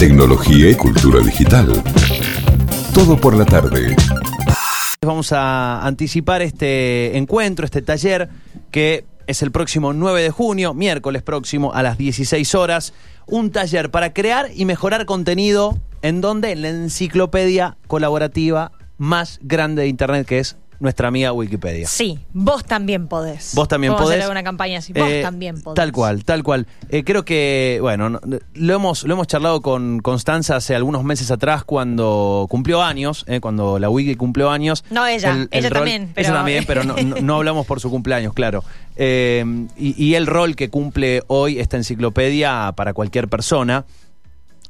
tecnología y cultura digital. Todo por la tarde. Vamos a anticipar este encuentro, este taller, que es el próximo 9 de junio, miércoles próximo, a las 16 horas. Un taller para crear y mejorar contenido en donde en la enciclopedia colaborativa más grande de Internet, que es nuestra amiga Wikipedia. Sí, vos también podés. Vos también Podemos podés. hacer una campaña así. Vos Eh, también podés. Tal cual, tal cual. Eh, creo que, bueno, no- lo hemos, lo hemos charlado con Constanza hace algunos meses atrás cuando cumplió años, eh, cuando la Wiki cumplió años. No ella, ella también, Ella pero- también, pero no, no- no hablamos por su cumpleaños, claro. Eh, y, y el rol que cumple hoy esta enciclopedia para cualquier persona.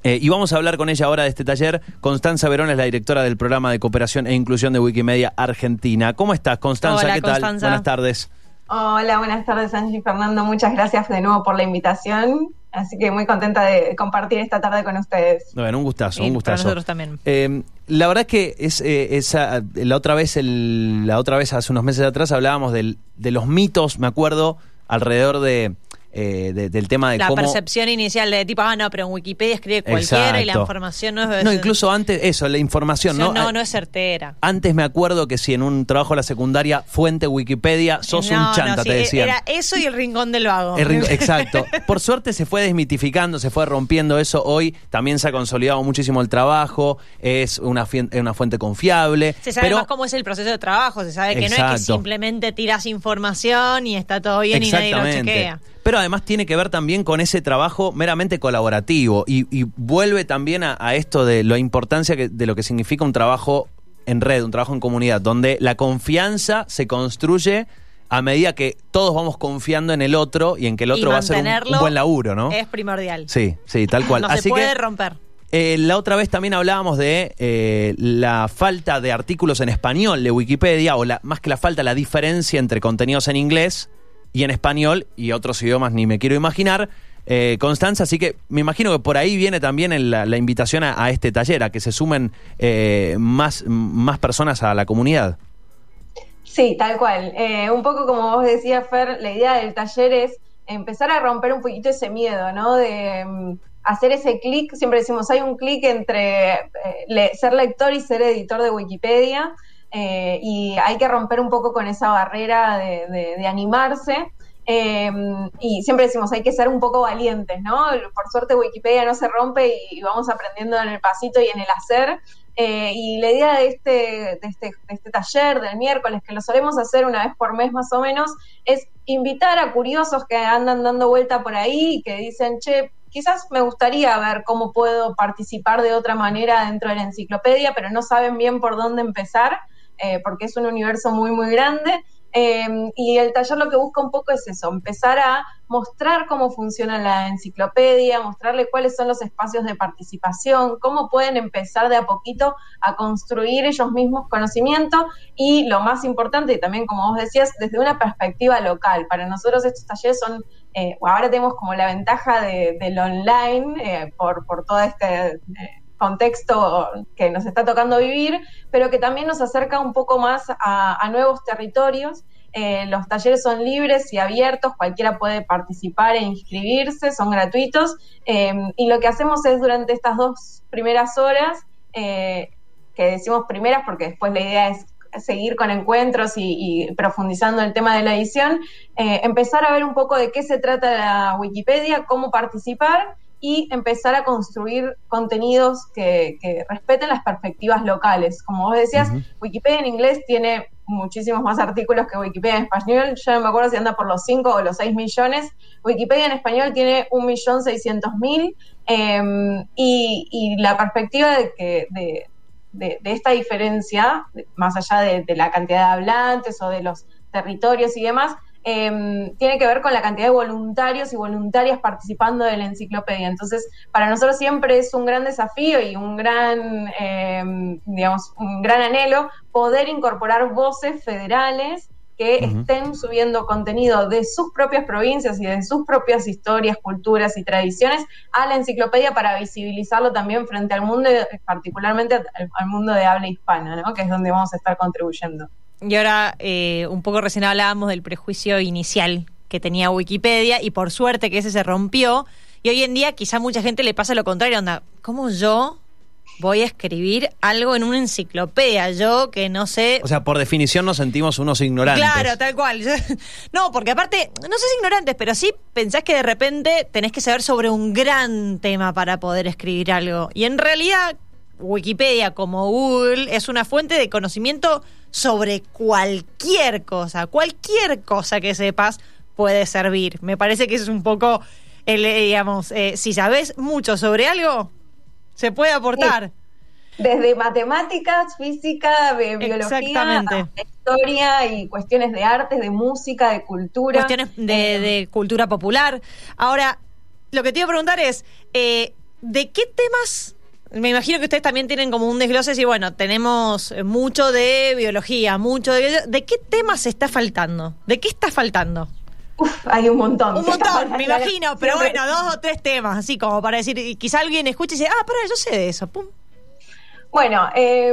Eh, y vamos a hablar con ella ahora de este taller. Constanza Verón es la directora del programa de cooperación e inclusión de Wikimedia Argentina. ¿Cómo estás, Constanza? Hola, ¿Qué tal? Constanza. Buenas tardes. Hola, buenas tardes Angie y Fernando. Muchas gracias de nuevo por la invitación. Así que muy contenta de compartir esta tarde con ustedes. Bueno, un gustazo, Y un para gustazo. nosotros también. Eh, la verdad que es eh, esa la otra vez el- la otra vez hace unos meses atrás hablábamos del- de los mitos, me acuerdo, alrededor de, eh, de- del tema de La cómo percepción inicial de tipo, ah, no, pero en Wikipedia escribe cualquiera y la información no es. no incluso antes eso la información no no, Eh, no es certera. antes me acuerdo que si en un trabajo de la secundaria fuente Wikipedia sos No, un no, chanta sí, te decían Era eso y el rincón del vago. El exacto. Por suerte se fue desmitificando, se fue rompiendo eso. Hoy también se ha consolidado muchísimo el trabajo, es una, una fuente confiable. Se sabe pero más cómo es el proceso de trabajo, se sabe que no es que simplemente tiras información y está todo bien y nadie lo chequea. Pero además tiene que ver también con ese trabajo meramente colaborativo y, y vuelve también a, a esto de la importancia que- de lo que significa un trabajo en red, un trabajo en comunidad, donde la confianza se construye a medida que todos vamos confiando en el otro y en que el otro va a hacer un, buen laburo, ¿no? Es primordial. Sí, sí, tal cual. No Así se puede que romper. eh, la otra vez también hablábamos de eh, la falta de artículos en español de Wikipedia, o la, más que la falta, la diferencia entre contenidos en inglés y en español, y otros idiomas ni me quiero imaginar. Eh, Constanza, así que me imagino que por ahí viene también la, invitación a, a este taller, a que se sumen eh, más, más personas a la comunidad. Sí, tal cual. Eh, un poco como vos decías, Fer, la idea del taller es empezar a romper un poquito ese miedo, ¿no? De mm, hacer ese clic. Siempre decimos, hay un clic entre eh, le- ser lector y ser editor de Wikipedia. Eh, y hay que romper un poco con esa barrera de, animarse. Eh, y siempre decimos, hay que ser un poco valientes, ¿no? Por suerte Wikipedia no se rompe y vamos aprendiendo en el pasito y en el hacer. Eh, y la idea de este, de, este, de este taller del miércoles, que lo solemos hacer una vez por mes más o menos, es invitar a curiosos que andan dando vuelta por ahí y que dicen, che, quizás me gustaría ver cómo puedo participar de otra manera dentro de la enciclopedia, pero no saben bien por dónde empezar, eh, porque es un universo muy, muy grande. Eh, y el taller lo que busca un poco es eso, empezar a mostrar cómo funciona la enciclopedia, mostrarle cuáles son los espacios de participación, cómo pueden empezar de a poquito a construir ellos mismos conocimiento y lo más importante, y también como vos decías, desde una perspectiva local. Para nosotros estos talleres son, eh, ahora tenemos como la ventaja de, del online eh, por, por todo este... contexto que nos está tocando vivir, pero que también nos acerca un poco más a, a nuevos territorios. Eh, los talleres son libres y abiertos, cualquiera puede participar e inscribirse, son gratuitos. eh, y lo que hacemos es durante estas dos primeras horas, eh, que decimos primeras porque después la idea es seguir con encuentros y, y profundizando el tema de la edición, eh, empezar a ver un poco de qué se trata la Wikipedia, cómo participar y empezar a construir contenidos que, que respeten las perspectivas locales. Como vos decías, Ujú. Wikipedia en inglés tiene muchísimos más artículos que Wikipedia en español. Yo no me acuerdo si anda por los 5 o los 6 millones. Wikipedia en español tiene 1.600.000 eh, y, y la perspectiva de que de, de, de esta diferencia, más allá de, de la cantidad de hablantes o de los territorios y demás, eh, tiene que ver con la cantidad de voluntarios y voluntarias participando de la enciclopedia. Entonces, para nosotros siempre es un gran desafío y un gran, eh, digamos, un gran anhelo poder incorporar voces federales que estén subiendo contenido de sus propias provincias y de sus propias historias, culturas y tradiciones a la enciclopedia para visibilizarlo también frente al mundo, particularmente al, al mundo de habla hispana, ¿no? que es donde vamos a estar contribuyendo. Y ahora, eh, un poco recién hablábamos del prejuicio inicial que tenía Wikipedia y por suerte que ese se rompió Y hoy en día quizá mucha gente le pasa lo contrario, onda, ¿cómo yo voy a escribir algo en una enciclopedia? Yo que no sé... O sea, por definición nos sentimos unos ignorantes. Claro, tal cual. No, porque aparte, no sé si ignorantes, pero sí pensás que de repente tenés que saber sobre un gran tema para poder escribir algo. Y en realidad, Wikipedia como Google es una fuente de conocimiento sobre cualquier cosa. Cualquier cosa que sepas puede servir. Me parece que eso es un poco, el, eh, digamos, eh, si sabes mucho sobre algo, se puede aportar. Desde matemáticas, física, biología, historia y cuestiones de artes, de música, de cultura. Cuestiones de, Eh, de cultura popular. Ahora, lo que te iba a preguntar es, eh, ¿de qué temas me imagino que ustedes también tienen como un desglose y bueno, tenemos mucho de biología, mucho de... ¿De qué temas está faltando? ¿De qué está faltando? uf, hay un montón. Un montón, me imagino, pero bueno, dos o tres temas, así como para decir, y quizá alguien escuche y dice, ah, pará, yo sé de eso, pum. Bueno, eh,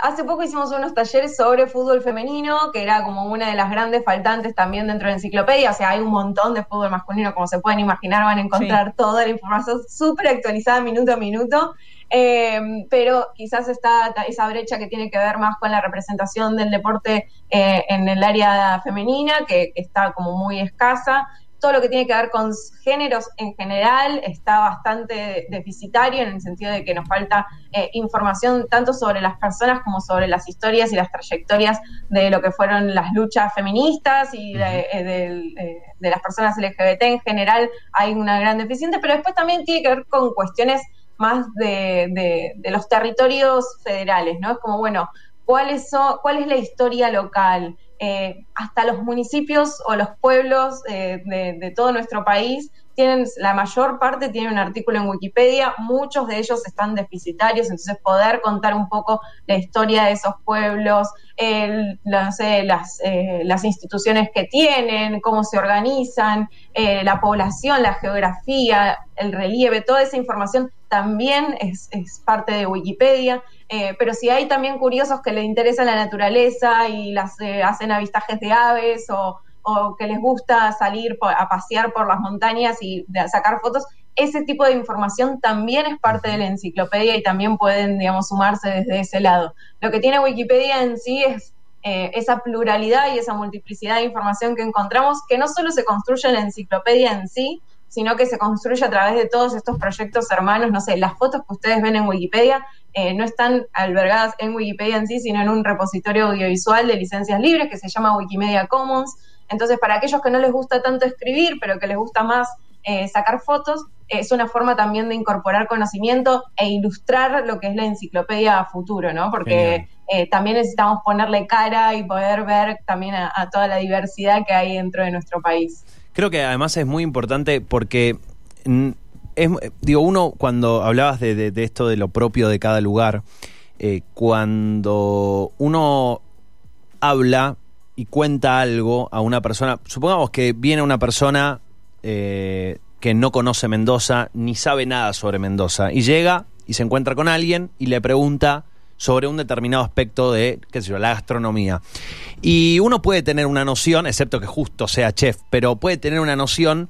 hace poco hicimos unos talleres sobre fútbol femenino, que era como una de las grandes faltantes también dentro de la enciclopedia. O sea, hay un montón de fútbol masculino, como se pueden imaginar, van a encontrar toda la información súper actualizada minuto a minuto. Eh, pero quizás está esa brecha que tiene que ver más con la representación del deporte eh, en el área femenina, que está como muy escasa. Todo lo que tiene que ver con géneros en general está bastante deficitario en el sentido de que nos falta eh, información tanto sobre las personas como sobre las historias y las trayectorias de lo que fueron las luchas feministas y de, eh, de, de las personas LGBT en general. Hay una gran deficiencia, pero después también tiene que ver con cuestiones más de, los territorios federales, ¿no? Es como, bueno, ¿cuáles son, ¿cuál es la historia local? Eh, hasta los municipios o los pueblos eh, de, todo nuestro país tienen, la mayor parte tiene un artículo en Wikipedia, muchos de ellos están deficitarios, entonces poder contar un poco la historia de esos pueblos, eh, las, instituciones que tienen, cómo se organizan, la población, la geografía, el relieve, toda esa información también es, parte de Wikipedia. Eh, pero si hay también curiosos que les interesa la naturaleza y las eh, hacen avistajes de aves o, que les gusta salir a pasear por las montañas y sacar fotos, ese tipo de información también es parte de la enciclopedia y también pueden, sumarse desde ese lado. Lo que tiene Wikipedia en sí es eh, esa pluralidad y esa multiplicidad de información que encontramos, que no solo se construye en la enciclopedia en sí, sino que se construye a través de todos estos proyectos hermanos, no sé, las fotos que ustedes ven en Wikipedia eh, no están albergadas en Wikipedia en sí, sino en un repositorio audiovisual de licencias libres que se llama Wikimedia Commons. Entonces, para aquellos que no les gusta tanto escribir, pero que les gusta más eh, sacar fotos, es una forma también de incorporar conocimiento e ilustrar lo que es la enciclopedia a futuro, ¿no? Porque eh, también necesitamos ponerle cara y poder ver también a, a toda la diversidad que hay dentro de nuestro país. Creo que además es muy importante porque es, digo, uno cuando hablabas de, de, esto de lo propio de cada lugar, eh, cuando uno habla y cuenta algo a una persona, supongamos que viene una persona eh, que no conoce Mendoza ni sabe nada sobre Mendoza y llega y se encuentra con alguien y le pregunta sobre un determinado aspecto de, qué sé yo, la gastronomía. Y uno puede tener una noción, excepto que justo sea chef, pero puede tener una noción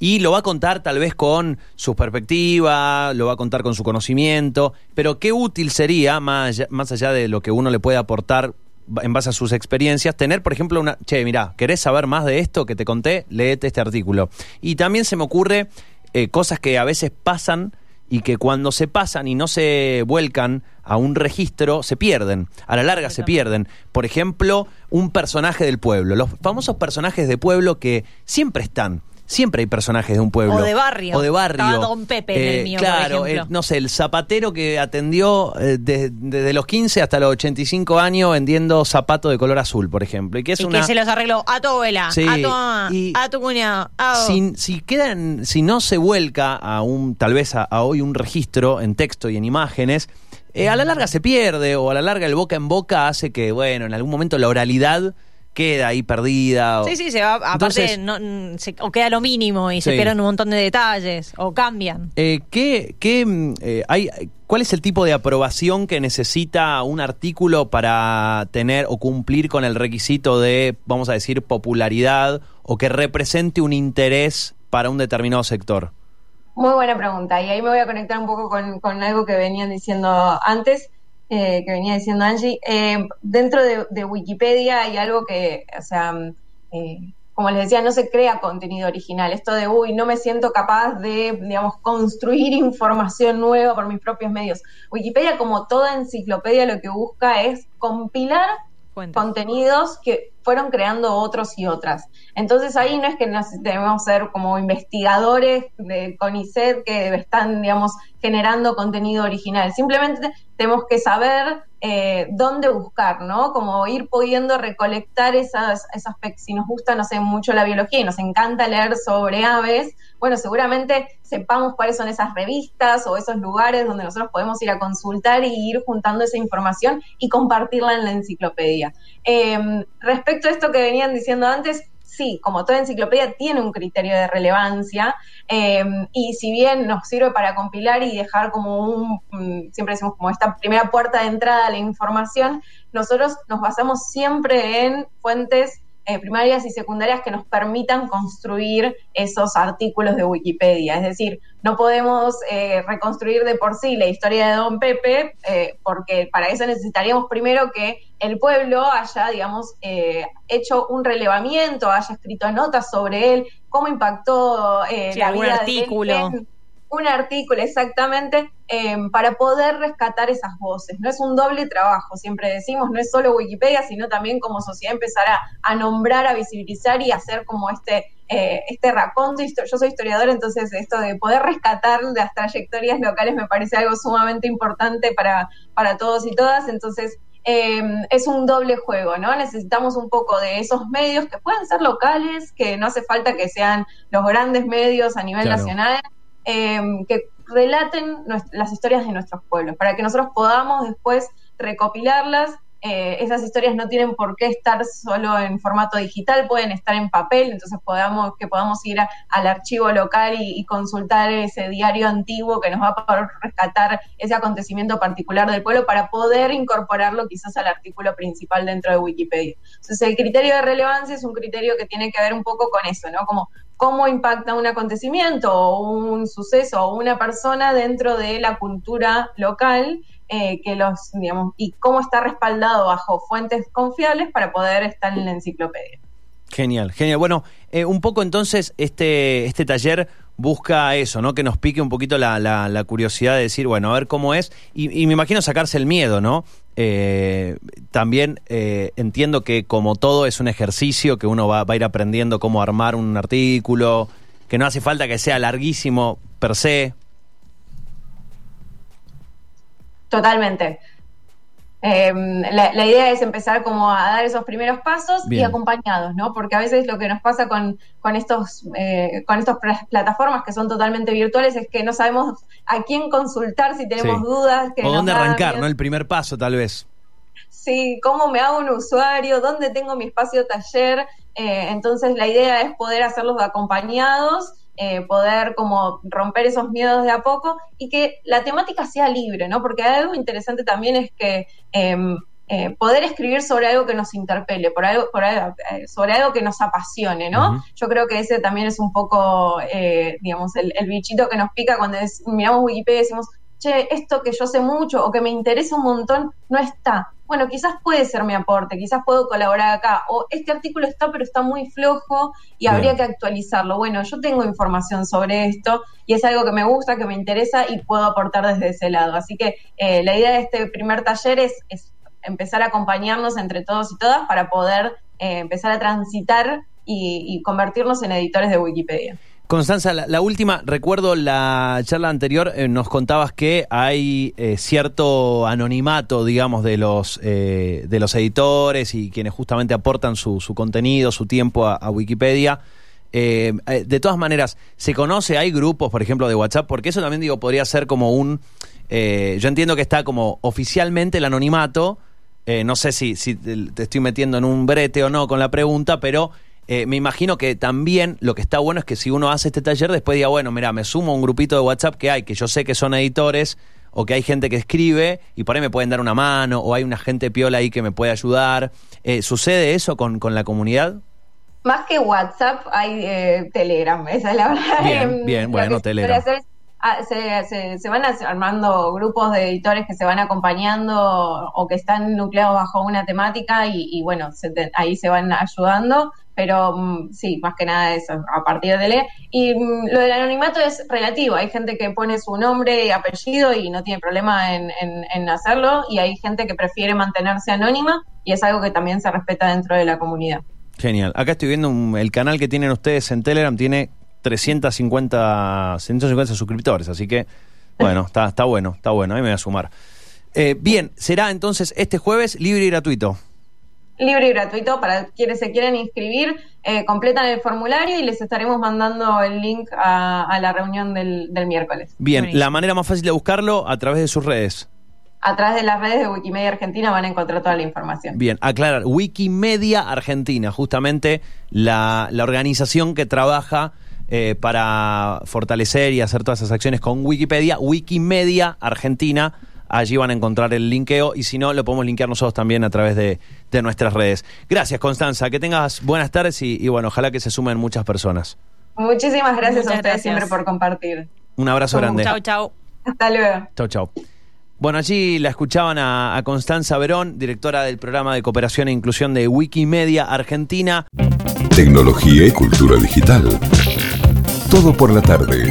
y lo va a contar tal vez con su perspectiva, lo va a contar con su conocimiento, pero qué útil sería, más allá, más allá de lo que uno le puede aportar en base a sus experiencias, tener, por ejemplo, una, che, mira, ¿querés saber más de esto que te conté? Leete este artículo. Y también se me ocurre eh, cosas que a veces pasan y que cuando se pasan y no se vuelcan a un registro, se pierden. A la larga se pierden. Por ejemplo, un personaje del pueblo. Los famosos personajes de pueblo que siempre están. Siempre hay personajes de un pueblo. O de barrio. O de barrio. Estaba Don Pepe eh, en el mío, Claro, por eh, ejemplo. no sé, el zapatero que atendió eh, desde de los 15 hasta los 85 años vendiendo zapatos de color azul, por ejemplo. Y que, es y una... que se los arregló a tu abuela, Sí, a tu mamá, y- a tu cuñado. a si, si quedan, si no se vuelca a un, tal vez a, a hoy un registro en texto y en imágenes, eh, a la larga se pierde o a la larga el boca en boca hace que, bueno, en algún momento la oralidad queda ahí perdida. o- Sí, sí, se va, aparte Entonces- no, se- o queda lo mínimo y se pierden un montón de detalles o cambian. Eh, ¿qué, qué, mm, eh, hay, ¿Cuál es el tipo de aprobación que necesita un artículo para tener o cumplir con el requisito de, vamos a decir, popularidad o que represente un interés para un determinado sector? Muy buena pregunta. Y ahí me voy a conectar un poco con, algo que venían diciendo antes, eh, que venía diciendo Angie. Eh, dentro de, Wikipedia hay algo que, o sea, eh, como les decía, no se crea contenido original. Esto de, uy, no me siento capaz de, digamos, construir información nueva por mis propios medios. Wikipedia, como toda enciclopedia, lo que busca es compilar contenidos que fueron creando otros y otras. Entonces ahí no es que nos debemos ser como investigadores de CONICET que están, digamos, generando contenido original. Simplemente tenemos que saber eh, dónde buscar, ¿no? Como ir pudiendo recolectar esas, esas, si nos gusta, no sé, mucho la biología y nos encanta leer sobre aves, bueno, seguramente sepamos cuáles son esas revistas o esos lugares donde nosotros podemos ir a consultar y ir juntando esa información y compartirla en la enciclopedia. Em, respecto a esto que venían diciendo antes, sí, como toda enciclopedia tiene un criterio de relevancia em, y si bien nos sirve para compilar y dejar como un, mm, siempre decimos como esta primera puerta de entrada a la información, nosotros nos basamos siempre en fuentes eh, primarias y secundarias que nos permitan construir esos artículos de Wikipedia. Es decir, no podemos eh, reconstruir de por sí la historia de Don Pepe, eh, porque para eso necesitaríamos primero que el pueblo haya, digamos, hecho un relevamiento, haya escrito notas sobre él, cómo impactó la vida artículo. de él un artículo exactamente em, para poder rescatar esas voces. No es un doble trabajo, siempre decimos, no es solo Wikipedia, sino también como sociedad empezar a, nombrar, a visibilizar y hacer como este, eh, este raconto. Yo soy historiadora, entonces esto de poder rescatar las trayectorias locales me parece algo sumamente importante para, para todos y todas. Entonces, em, es un doble juego, ¿no? Necesitamos un poco de esos medios que pueden ser locales, que no hace falta que sean los grandes medios a nivel nacional, Em, que relaten las historias de nuestros pueblos, para que nosotros podamos después recopilarlas eh, esas historias no tienen por qué estar solo en formato digital, pueden estar en papel, entonces podamos, que podamos ir al archivo local y, consultar ese diario antiguo que nos va a poder rescatar ese acontecimiento particular del pueblo para poder incorporarlo quizás al artículo principal dentro de Wikipedia. Entonces el criterio de relevancia es un criterio que tiene que ver un poco con eso, ¿no? Como cómo impacta un acontecimiento o un suceso o una persona dentro de la cultura local eh, que los, digamos, y cómo está respaldado bajo fuentes confiables para poder estar en la enciclopedia. Genial, genial. Bueno, eh, un poco entonces este, este taller busca eso, ¿no? Que nos pique un poquito la, la, curiosidad de decir, bueno, a ver cómo es. Y, me imagino sacarse el miedo, ¿no? Eh, también entiendo que como todo es un ejercicio, que uno va, va, a ir aprendiendo cómo armar un artículo, que no hace falta que sea larguísimo per se. Totalmente. Em, la, idea es empezar como a dar esos primeros pasos y acompañados, ¿no? Porque a veces lo que nos pasa con, con estos eh, con estas plataformas que son totalmente virtuales es que no sabemos a quién consultar si tenemos dudas. Que o dónde arrancar, ¿no? El primer paso, tal vez. Sí, cómo me hago un usuario, dónde tengo mi espacio taller. Eh, entonces la idea es poder hacerlos acompañados eh, poder como romper esos miedos de a poco y que la temática sea libre, ¿no? Porque algo interesante también es que em, eh, poder escribir sobre algo que nos interpele, por algo, por algo, eh, sobre algo que nos apasione, ¿no? Yo creo que ese también es un poco, digamos, el, bichito que nos pica cuando miramos Wikipedia y decimos, che, esto que yo sé mucho o que me interesa un montón no está. Bueno, quizás puede ser mi aporte, quizás puedo colaborar acá, o este artículo está, pero está muy flojo y habría que actualizarlo. Bueno, yo tengo información sobre esto y es algo que me gusta, que me interesa y puedo aportar desde ese lado. Así que eh, la idea de este primer taller es, empezar a acompañarnos entre todos y todas para poder eh, empezar a transitar y convertirnos en editores de Wikipedia. Constanza, la, última, recuerdo la charla anterior, eh, nos contabas que hay eh, cierto anonimato, digamos, de los, eh, de los editores y quienes justamente aportan su, contenido, su tiempo a, Wikipedia. de todas maneras, ¿se conoce? ¿Hay grupos, por ejemplo, de WhatsApp? Porque eso también, digo, podría ser como un... yo entiendo que está como oficialmente el anonimato, no sé si, si te estoy metiendo en un brete o no con la pregunta, pero eh, me imagino que también lo que está bueno es que si uno hace este taller, después diga, bueno, mira, me sumo a un grupito de WhatsApp que hay, que yo sé que son editores o que hay gente que escribe y por ahí me pueden dar una mano o hay una gente piola ahí que me puede ayudar. Eh, ¿Sucede eso con, con la comunidad? Más que WhatsApp hay eh, Telegram, esa es la verdad. Bien, bien, bueno, Telegram. suele hacer es, se, se- se van armando grupos de editores que se van acompañando o que están nucleados bajo una temática y, y bueno, se ahí se van ayudando, pero mm, sí, más que nada eso, a partir de leer. Y mm, lo del anonimato es relativo, hay gente que pone su nombre y apellido y no tiene problema en, en- en hacerlo y hay gente que prefiere mantenerse anónima y es algo que también se respeta dentro de la comunidad. Genial. Acá estoy viendo un- el canal que tienen ustedes en Telegram, tiene 350, 150 suscriptores, así que, bueno, está, está bueno, está bueno, ahí me voy a sumar. Eh, bien, será entonces este jueves libre y gratuito. libre y gratuito para quienes se quieran inscribir, eh, completan el formulario y les estaremos mandando el link a, a la reunión del, del miércoles. Bien, Buenísimo. la manera más fácil de buscarlo a través de sus redes. A través de las redes de Wikimedia Argentina van a encontrar toda la información. Bien, aclarar, Wikimedia Argentina, justamente la, la organización que trabaja eh, para fortalecer y hacer todas esas acciones con Wikipedia, Wikimedia Argentina, allí van a encontrar el linkeo y si no, lo podemos linkear nosotros también a través de, de nuestras redes. Gracias, Constanza, que tengas buenas tardes y, y bueno, ojalá que se sumen muchas personas. Muchísimas gracias Muchas a ustedes gracias. siempre por compartir. Un abrazo grande. Chau, chau. Hasta luego. Chau, chau. Bueno, allí la escuchaban a, a Constanza Verón, directora del programa de cooperación e inclusión de Wikimedia Argentina. Tecnología y cultura digital. Todo por la tarde.